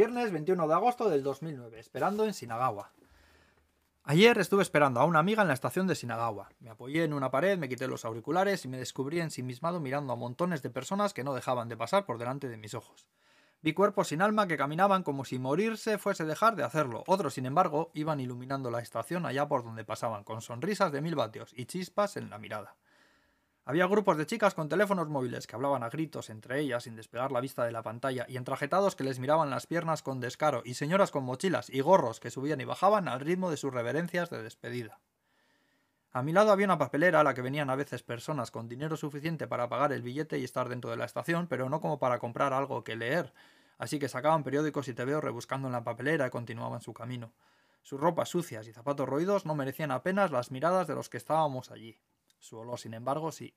Viernes 21 de agosto del 2009, esperando en Shinagawa. Ayer estuve esperando a una amiga en la estación de Shinagawa. Me apoyé en una pared, me quité los auriculares y me descubrí ensimismado mirando a montones de personas que no dejaban de pasar por delante de mis ojos. Vi cuerpos sin alma que caminaban como si morirse fuese dejar de hacerlo. Otros, sin embargo, iban iluminando la estación allá por donde pasaban, con sonrisas de mil vatios y chispas en la mirada. Había grupos de chicas con teléfonos móviles que hablaban a gritos entre ellas sin despegar la vista de la pantalla y entrajetados que les miraban las piernas con descaro y señoras con mochilas y gorros que subían y bajaban al ritmo de sus reverencias de despedida. A mi lado había una papelera a la que venían a veces personas con dinero suficiente para pagar el billete y estar dentro de la estación, pero no como para comprar algo que leer, así que sacaban periódicos y te veo rebuscando en la papelera y continuaban su camino. Sus ropas sucias y zapatos roídos no merecían apenas las miradas de los que estábamos allí. Su olor, sin embargo, sí.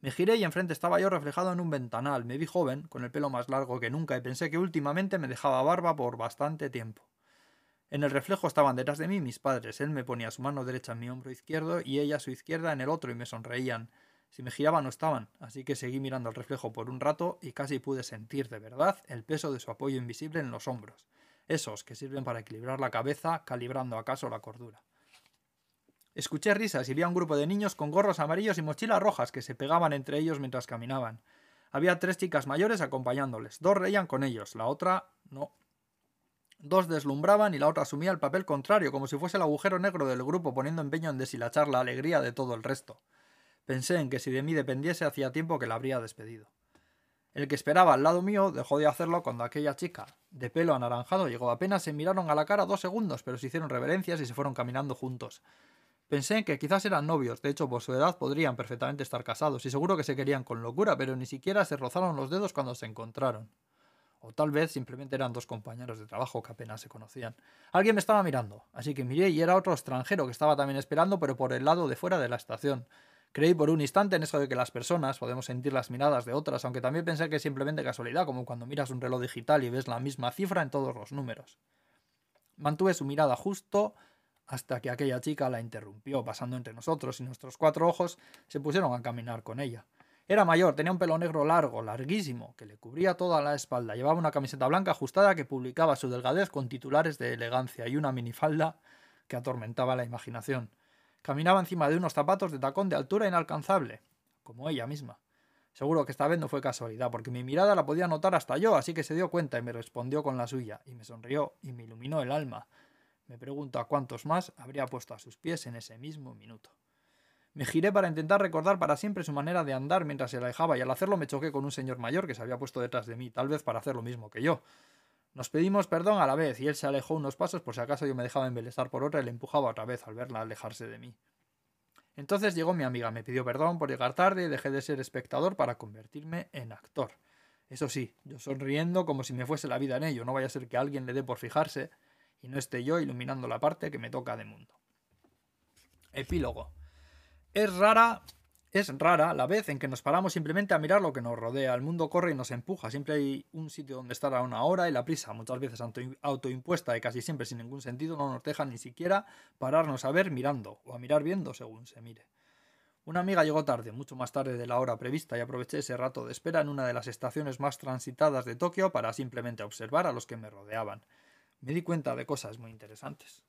Me giré y enfrente estaba yo reflejado en un ventanal. Me vi joven, con el pelo más largo que nunca, y pensé que últimamente me dejaba barba por bastante tiempo. En el reflejo estaban detrás de mí mis padres. Él me ponía su mano derecha en mi hombro izquierdo y ella su izquierda en el otro y me sonreían. Si me giraba no estaban, así que seguí mirando el reflejo por un rato y casi pude sentir de verdad el peso de su apoyo invisible en los hombros, esos que sirven para equilibrar la cabeza, calibrando acaso la cordura. Escuché risas y vi a un grupo de niños con gorros amarillos y mochilas rojas que se pegaban entre ellos mientras caminaban. Había tres chicas mayores acompañándoles. Dos reían con ellos, la otra no. Dos deslumbraban y la otra asumía el papel contrario, como si fuese el agujero negro del grupo, poniendo empeño en deshilachar la alegría de todo el resto. Pensé en que si de mí dependiese hacía tiempo que la habría despedido. El que esperaba al lado mío dejó de hacerlo cuando aquella chica, de pelo anaranjado, llegó. Apenas se miraron a la cara dos segundos, pero se hicieron reverencias y se fueron caminando juntos. Pensé en que quizás eran novios, de hecho por su edad podrían perfectamente estar casados y seguro que se querían con locura, pero ni siquiera se rozaron los dedos cuando se encontraron. O tal vez simplemente eran dos compañeros de trabajo que apenas se conocían. Alguien me estaba mirando, así que miré y era otro extranjero que estaba también esperando, pero por el lado de fuera de la estación. Creí por un instante en eso de que las personas podemos sentir las miradas de otras, aunque también pensé que es simplemente casualidad, como cuando miras un reloj digital y ves la misma cifra en todos los números. Mantuve su mirada justo hasta que aquella chica la interrumpió, pasando entre nosotros, y nuestros cuatro ojos se pusieron a caminar con ella. Era mayor, tenía un pelo negro largo, larguísimo, que le cubría toda la espalda. Llevaba una camiseta blanca ajustada que publicaba su delgadez con titulares de elegancia y una minifalda que atormentaba la imaginación. Caminaba encima de unos zapatos de tacón de altura inalcanzable, como ella misma. Seguro que esta vez no fue casualidad, porque mi mirada la podía notar hasta yo, así que se dio cuenta y me respondió con la suya, y me sonrió y me iluminó el alma. Me pregunto a cuántos más habría puesto a sus pies en ese mismo minuto. Me giré para intentar recordar para siempre su manera de andar mientras se alejaba y al hacerlo me choqué con un señor mayor que se había puesto detrás de mí, tal vez para hacer lo mismo que yo. Nos pedimos perdón a la vez y él se alejó unos pasos por si acaso yo me dejaba embelesar por otra y le empujaba otra vez al verla alejarse de mí. Entonces llegó mi amiga, me pidió perdón por llegar tarde y dejé de ser espectador para convertirme en actor. Eso sí, yo sonriendo como si me fuese la vida en ello, no vaya a ser que alguien le dé por fijarse y no esté yo iluminando la parte que me toca de mundo. Epílogo. Es rara, es rara la vez en que nos paramos simplemente a mirar lo que nos rodea. El mundo corre y nos empuja. Siempre hay un sitio donde estar a una hora y la prisa, muchas veces autoimpuesta y casi siempre sin ningún sentido, no nos deja ni siquiera pararnos a ver mirando o a mirar viendo según se mire. Una amiga llegó tarde, mucho más tarde de la hora prevista, y aproveché ese rato de espera en una de las estaciones más transitadas de Tokio para simplemente observar a los que me rodeaban me di cuenta de cosas muy interesantes.